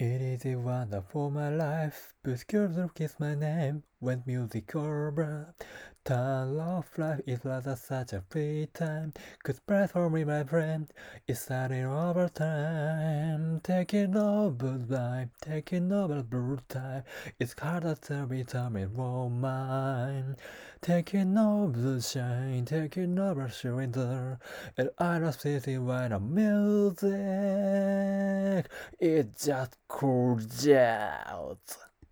It is a wonderful my life, but girl kiss my name when music over. Time off life is rather such a free time. Cause breath for me, my friend, is starting over time. Taking over life, taking over blue time. It's harder to be determined for mine. Taking over the shine, taking over surrender. And I love sitting when I'm music. It just cools out.